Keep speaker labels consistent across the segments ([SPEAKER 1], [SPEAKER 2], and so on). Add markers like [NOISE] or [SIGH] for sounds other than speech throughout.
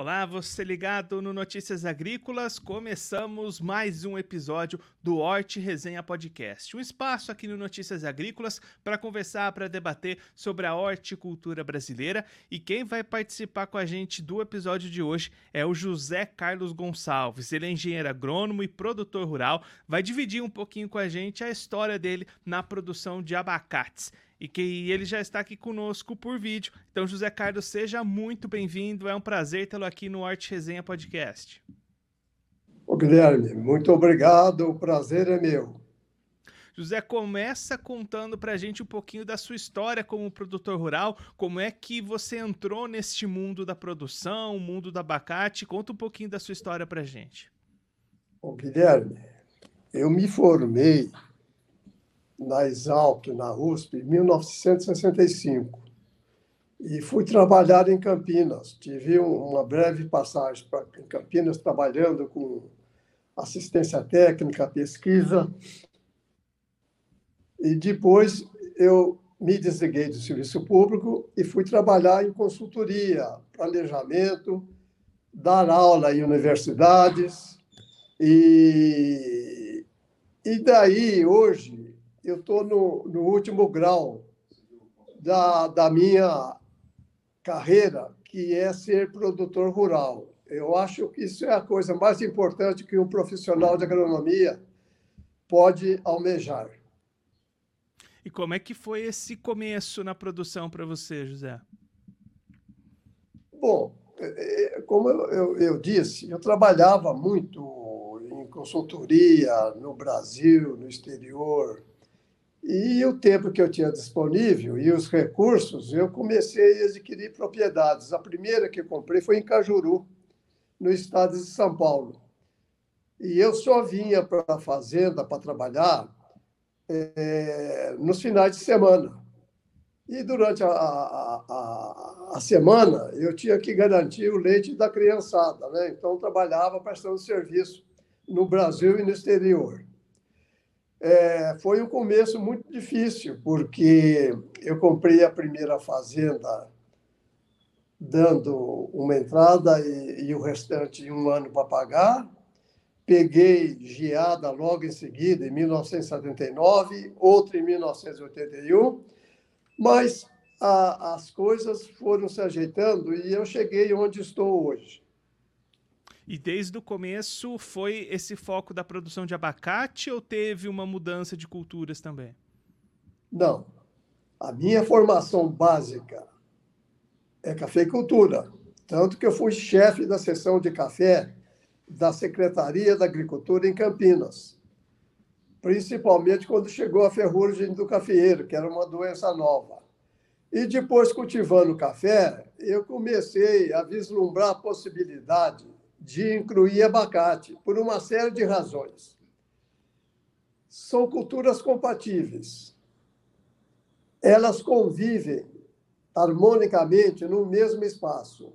[SPEAKER 1] Olá, você ligado no Notícias Agrícolas. Começamos mais um episódio do Horte Resenha Podcast. Um espaço aqui no Notícias Agrícolas para conversar, para debater sobre a horticultura brasileira. E quem vai participar com a gente do episódio de hoje é o José Carlos Gonçalves. Ele é engenheiro agrônomo e produtor rural. Vai dividir um pouquinho com a gente a história dele na produção de abacates e que ele já está aqui conosco por vídeo. Então, José Carlos, seja muito bem-vindo. É um prazer tê-lo aqui no Arte Resenha Podcast.
[SPEAKER 2] Ô, Guilherme, muito obrigado. O prazer é meu.
[SPEAKER 1] José, começa contando para a gente um pouquinho da sua história como produtor rural, como é que você entrou neste mundo da produção, mundo do abacate. Conta um pouquinho da sua história para a gente.
[SPEAKER 2] Ô, Guilherme, eu me formei na Exalc, na USP, em 1965. E fui trabalhar em Campinas. Tive uma breve passagem para, em Campinas, trabalhando com assistência técnica, pesquisa. E depois eu me desliguei do serviço público e fui trabalhar em consultoria, planejamento, dar aula em universidades. E, e daí, hoje, eu estou no, no último grau da, da minha carreira, que é ser produtor rural. Eu acho que isso é a coisa mais importante que um profissional de agronomia pode almejar.
[SPEAKER 1] E como é que foi esse começo na produção para você, José?
[SPEAKER 2] Bom, é, é, como eu, eu, eu, disse, eu trabalhava muito em consultoria no Brasil, no exterior, e o tempo que eu tinha disponível e os recursos, eu comecei a adquirir propriedades. A primeira que eu comprei foi em Cajuru, no estado de São Paulo. E eu só vinha para a fazenda para trabalhar é, nos finais de semana. E durante a, a, a, a, semana, eu tinha que garantir o leite da criançada. Né? Então, trabalhava prestando serviço no Brasil e no exterior é, foi um começo muito difícil, porque eu comprei a primeira fazenda dando uma entrada e, e o restante um ano para pagar. Peguei geada logo em seguida, em 1979, outra em 1981, mas a, as coisas foram se ajeitando e eu cheguei onde estou hoje.
[SPEAKER 1] E desde o começo foi esse foco da produção de abacate ou teve uma mudança de culturas também?
[SPEAKER 2] Não. A minha formação básica é cafeicultura. Tanto que eu fui chefe da seção de café da Secretaria da Agricultura em Campinas. Principalmente quando chegou a ferrugem do cafeeiro, que era uma doença nova. E depois, cultivando café, eu comecei a vislumbrar a possibilidade de incluir abacate, por uma série de razões. São culturas compatíveis. Elas convivem harmonicamente no mesmo espaço.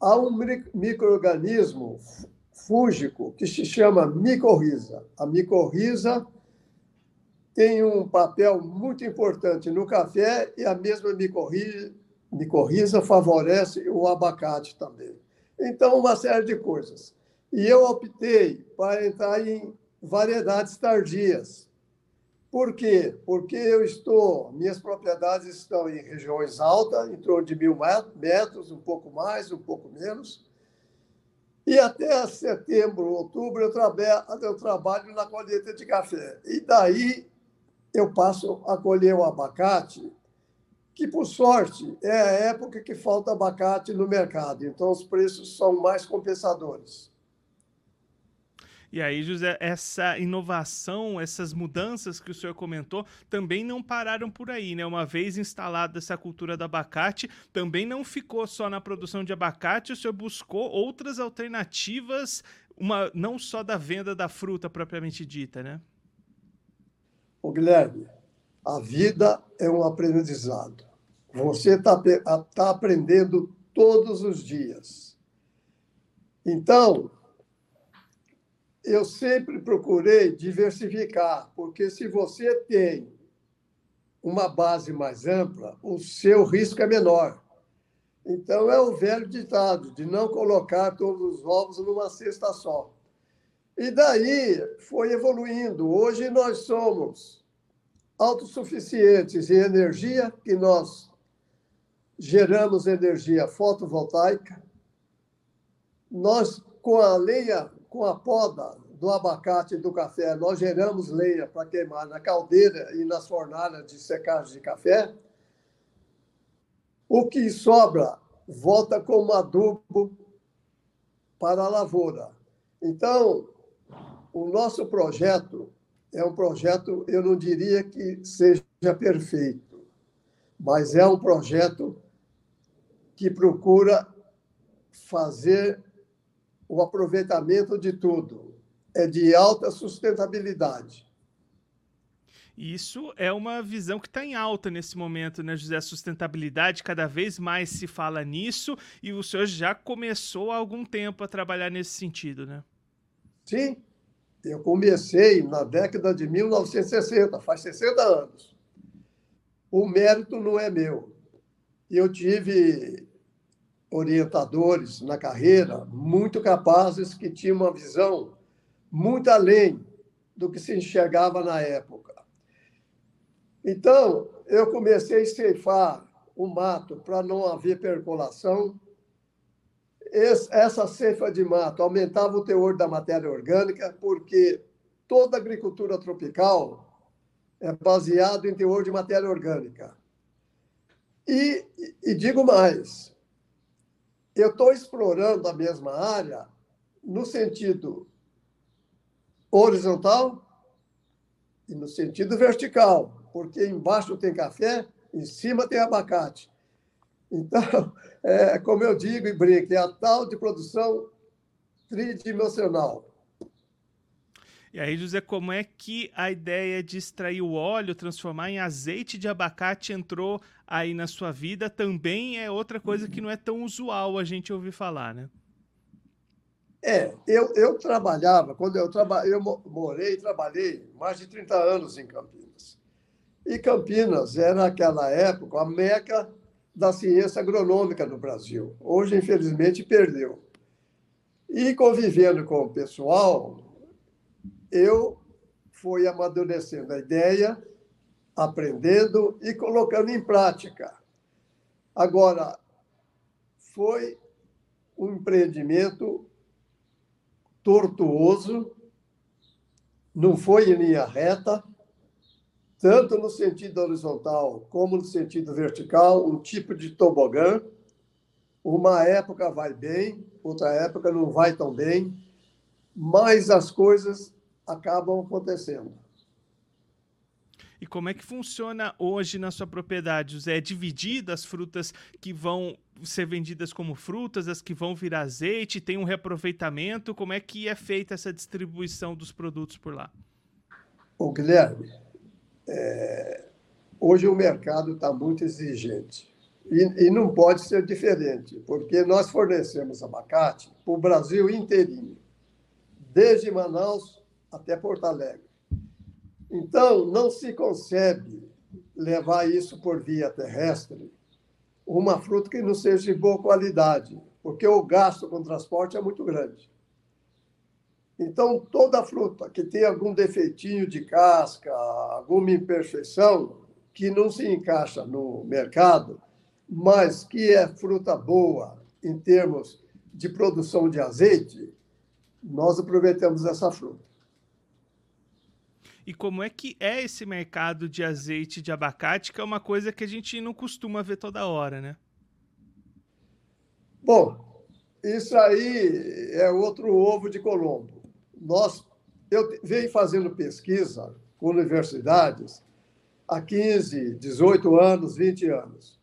[SPEAKER 2] Há um microorganismo fúngico que se chama micorriza. A micorriza tem um papel muito importante no café e a mesma micorriza, micorriza favorece o abacate também. Então, uma série de coisas. E eu optei para entrar em variedades tardias. Por quê? Porque eu estou, minhas propriedades estão em regiões altas, em torno de mil metros, um pouco mais, um pouco menos. E até setembro, outubro, eu trabalho, eu trabalho na colheita de café. E daí eu passo a colher o abacate que, por sorte, é a época que falta abacate no mercado. Então, os preços são mais compensadores.
[SPEAKER 1] E aí, José, essa inovação, essas mudanças que o senhor comentou, também não pararam por aí, né? Uma vez instalada essa cultura do abacate, também não ficou só na produção de abacate, o senhor buscou outras alternativas, uma, não só da venda da fruta propriamente dita, né?
[SPEAKER 2] Ô, Guilherme, a vida é um aprendizado. Você está tá aprendendo todos os dias. Então, eu sempre procurei diversificar, porque se você tem uma base mais ampla, o seu risco é menor. Então, é o velho ditado de não colocar todos os ovos numa cesta só. E daí foi evoluindo. Hoje nós somos autossuficientes em energia, que nós geramos energia fotovoltaica. Nós, com a lenha, com a poda do abacate e do café, nós geramos lenha para queimar na caldeira e nas fornalhas de secagem de café. O que sobra volta como adubo para a lavoura. Então, o nosso projeto é um projeto, eu não diria que seja perfeito, mas é um projeto que procura fazer o aproveitamento de tudo. É de alta sustentabilidade.
[SPEAKER 1] Isso é uma visão que está em alta nesse momento, né, José? A sustentabilidade, cada vez mais se fala nisso, e o senhor já começou há algum tempo a trabalhar nesse sentido, né?
[SPEAKER 2] Sim, eu comecei na década de 1960, faz 60 anos. O mérito não é meu. Eu tive orientadores na carreira muito capazes que tinham uma visão muito além do que se enxergava na época. Então, eu comecei a ceifar o mato para não haver percolação. Essa ceifa de mato aumentava o teor da matéria orgânica, porque toda agricultura tropical é baseada em teor de matéria orgânica. E, e digo mais, eu estou explorando a mesma área no sentido horizontal e no sentido vertical porque embaixo tem café, em cima tem abacate. Então, [LAUGHS] é, como eu digo e brinco, é a tal de produção tridimensional.
[SPEAKER 1] E aí, José, como é que a ideia de extrair o óleo, transformar em azeite de abacate entrou aí na sua vida? Também é outra coisa que não é tão usual a gente ouvir falar, né?
[SPEAKER 2] É, eu, eu trabalhava, quando eu, traba, eu morei e trabalhei mais de 30 anos em Campinas. E Campinas era, naquela época, a meca da ciência agronômica no Brasil. Hoje, infelizmente, perdeu. E convivendo com o pessoal, eu fui amadurecendo a ideia, aprendendo e colocando em prática. Agora, foi um empreendimento tortuoso, não foi em linha reta, tanto no sentido horizontal como no sentido vertical, um tipo de tobogã. Uma época vai bem, outra época não vai tão bem, mas as coisas acabam acontecendo.
[SPEAKER 1] E como é que funciona hoje na sua propriedade, José? É dividida as frutas que vão ser vendidas como frutas, as que vão virar azeite? Tem um reaproveitamento? Como é que é feita essa distribuição dos produtos por lá?
[SPEAKER 2] O Guilherme, é, hoje o mercado está muito exigente. E, e, não pode ser diferente, porque nós fornecemos abacate para o Brasil inteirinho, desde Manaus até Porto Alegre. Então, não se concebe levar isso por via terrestre, uma fruta que não seja de boa qualidade, porque o gasto com transporte é muito grande. Então, toda fruta que tem algum defeitinho de casca, alguma imperfeição, que não se encaixa no mercado, mas que é fruta boa em termos de produção de azeite, nós aproveitamos essa fruta.
[SPEAKER 1] E como é que é esse mercado de azeite de abacate, que é uma coisa que a gente não costuma ver toda hora, né?
[SPEAKER 2] Bom, isso aí é outro ovo de Colombo nós, eu venho fazendo pesquisa com universidades há 15, 18 anos, 20 anos.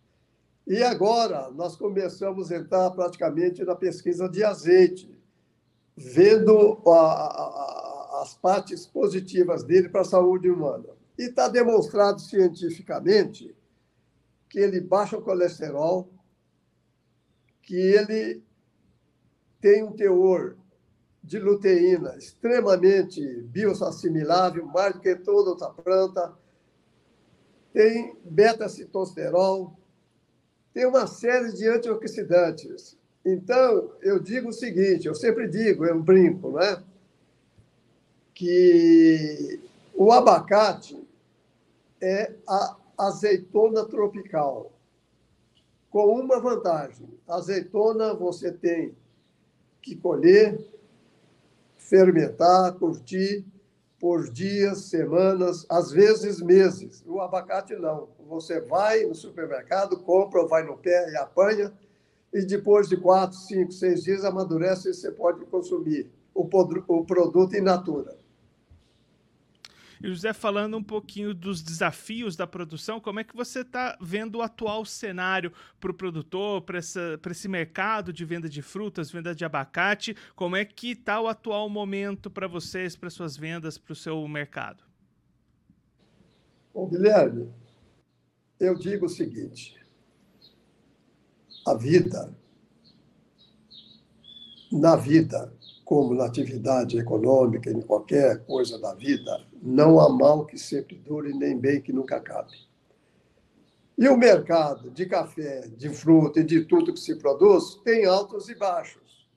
[SPEAKER 2] E agora nós começamos a entrar praticamente na pesquisa de azeite, vendo a, a, as partes positivas dele para a saúde humana. E está demonstrado cientificamente que ele baixa o colesterol, que ele tem um teor de luteína extremamente bioassimilável, mais do que toda outra planta. Tem beta-citosterol, tem uma série de antioxidantes. Então, eu digo o seguinte, eu sempre digo, eu brinco, né? Que o abacate é a azeitona tropical, com uma vantagem. A azeitona você tem que colher, fermentar, curtir por dias, semanas, às vezes meses. O abacate não. Você vai no supermercado, compra, vai no pé e apanha, e depois de quatro, cinco, seis dias amadurece e você pode consumir o, o produto in natura.
[SPEAKER 1] E José, falando um pouquinho dos desafios da produção, como é que você está vendo o atual cenário para o produtor, para esse mercado de venda de frutas, venda de abacate? Como é que está o atual momento para vocês, para suas vendas, para o seu mercado?
[SPEAKER 2] Bom, Guilherme, eu digo o seguinte: a vida, na vida, como na atividade econômica, em qualquer coisa da vida, não há mal que sempre dure, nem bem que nunca acabe. E o mercado de café, de fruta e de tudo que se produz tem altos e baixos.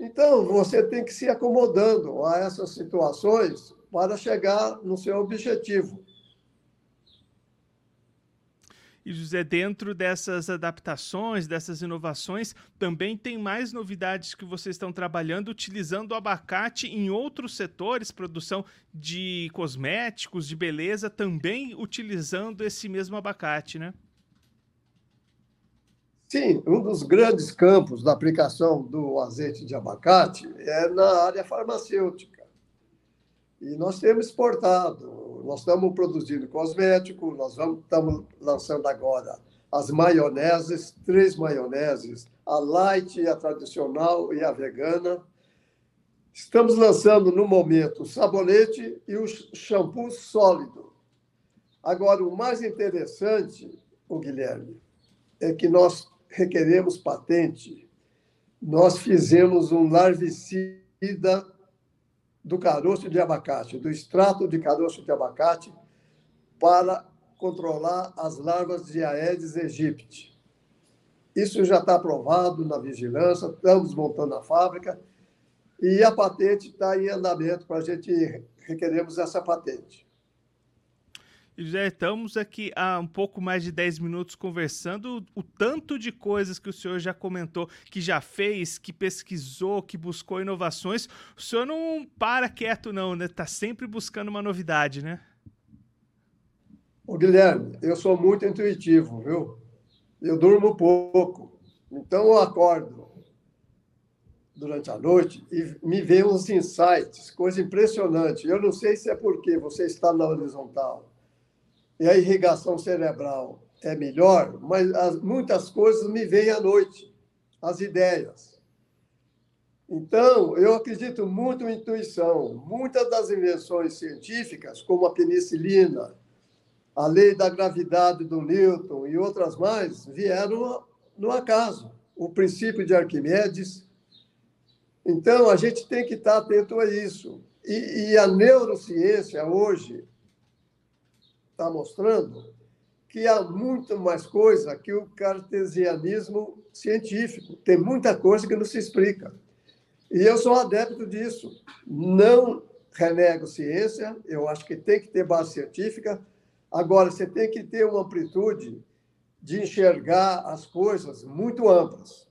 [SPEAKER 2] Então, você tem que se acomodando a essas situações para chegar no seu objetivo.
[SPEAKER 1] E José, dentro dessas adaptações, dessas inovações, também tem mais novidades que vocês estão trabalhando utilizando o abacate em outros setores, produção de cosméticos, de beleza, também utilizando esse mesmo abacate, né?
[SPEAKER 2] Sim, um dos grandes campos da aplicação do azeite de abacate é na área farmacêutica. E nós temos exportado nós estamos produzindo cosmético, nós vamos, estamos lançando agora as maioneses, três maioneses, a light, a tradicional e a vegana. Estamos lançando no momento o sabonete e o shampoo sólido. Agora, o mais interessante, o Guilherme, é que nós requeremos patente. Nós fizemos um larvicida do caroço de abacate, do extrato de caroço de abacate, para controlar as larvas de Aedes aegypti. Isso já está aprovado na vigilância, estamos montando a fábrica e a patente está em andamento para a gente requeremos essa patente.
[SPEAKER 1] Já estamos aqui há um pouco mais de 10 minutos conversando. O tanto de coisas que o senhor já comentou, que já fez, que pesquisou, que buscou inovações. O senhor não para quieto, não, né? Está sempre buscando uma novidade, né?
[SPEAKER 2] Ô, Guilherme, eu sou muito intuitivo, viu? Eu durmo pouco. Então eu acordo durante a noite e me vem uns insights, coisa impressionante. Eu não sei se é porque você está na horizontal e a irrigação cerebral é melhor, mas as, muitas coisas me vêm à noite, as ideias. Então, eu acredito muito em intuição. Muitas das invenções científicas, como a penicilina, a lei da gravidade do Newton e outras mais, vieram no acaso. O princípio de Arquimedes. Então, a gente tem que estar atento a isso. E, e a neurociência, hoje, está mostrando que há muito mais coisa que o cartesianismo científico. Tem muita coisa que não se explica. E eu sou adepto disso. Não renego ciência, eu acho que tem que ter base científica. Agora, você tem que ter uma amplitude de enxergar as coisas muito amplas.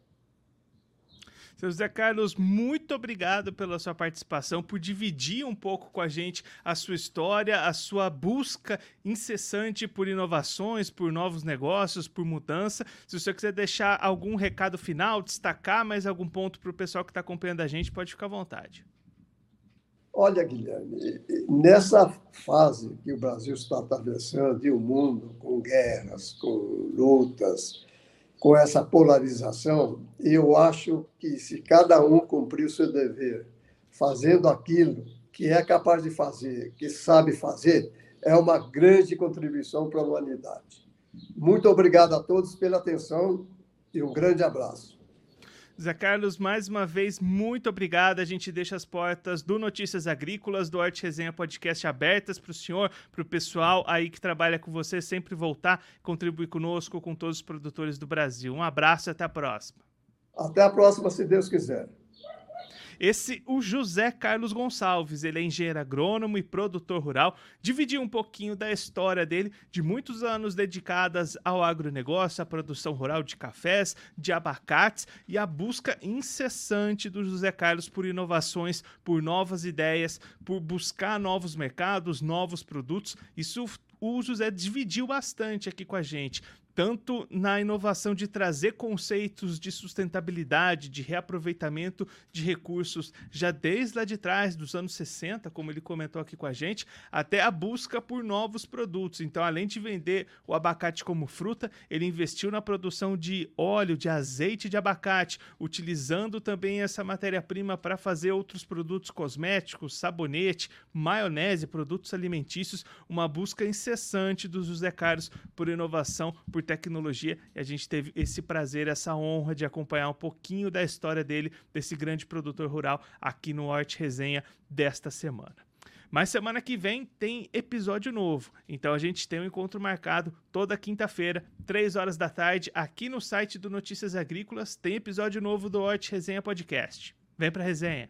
[SPEAKER 1] Seu José Carlos, muito obrigado pela sua participação, por dividir um pouco com a gente a sua história, a sua busca incessante por inovações, por novos negócios, por mudança. Se senhor quiser deixar algum recado final, destacar mais algum ponto para o pessoal que está acompanhando a gente, pode ficar à vontade.
[SPEAKER 2] Olha, Guilherme, nessa fase que o Brasil está atravessando e o mundo, com guerras, com lutas, com essa polarização, eu acho que se cada um cumprir o seu dever, fazendo aquilo que é capaz de fazer, que sabe fazer, é uma grande contribuição para a humanidade. Muito obrigado a todos pela atenção e um grande abraço.
[SPEAKER 1] Zé Carlos, mais uma vez, muito obrigado. A gente deixa as portas do Notícias Agrícolas, do Arte Resenha Podcast abertas para o senhor, para o pessoal aí que trabalha com você, sempre voltar, contribuir conosco, com todos os produtores do Brasil. Um abraço e até a próxima.
[SPEAKER 2] Até a próxima, se Deus quiser.
[SPEAKER 1] Esse, o José Carlos Gonçalves, ele é engenheiro agrônomo e produtor rural, dividiu um pouquinho da história dele, de muitos anos dedicadas ao agronegócio, à produção rural de cafés, de abacates e a busca incessante do José Carlos por inovações, por novas ideias, por buscar novos mercados, novos produtos. Isso o José dividiu bastante aqui com a gente tanto na inovação de trazer conceitos de sustentabilidade, de reaproveitamento de recursos, já desde lá de trás, dos anos 60, como ele comentou aqui com a gente, até a busca por novos produtos. Então, além de vender o abacate como fruta, ele investiu na produção de óleo, de azeite de abacate, utilizando também essa matéria-prima para fazer outros produtos cosméticos, sabonete, maionese, produtos alimentícios, uma busca incessante dos José Carlos por inovação, por tecnologia e a gente teve esse prazer, essa honra de acompanhar um pouquinho da história dele, desse grande produtor rural, aqui no Arte Resenha desta semana. Mas semana que vem tem episódio novo. Então a gente tem um encontro marcado toda quinta-feira, 3 horas da tarde, aqui no site do Notícias Agrícolas. Tem episódio novo do Horte Resenha Podcast. Vem pra resenha.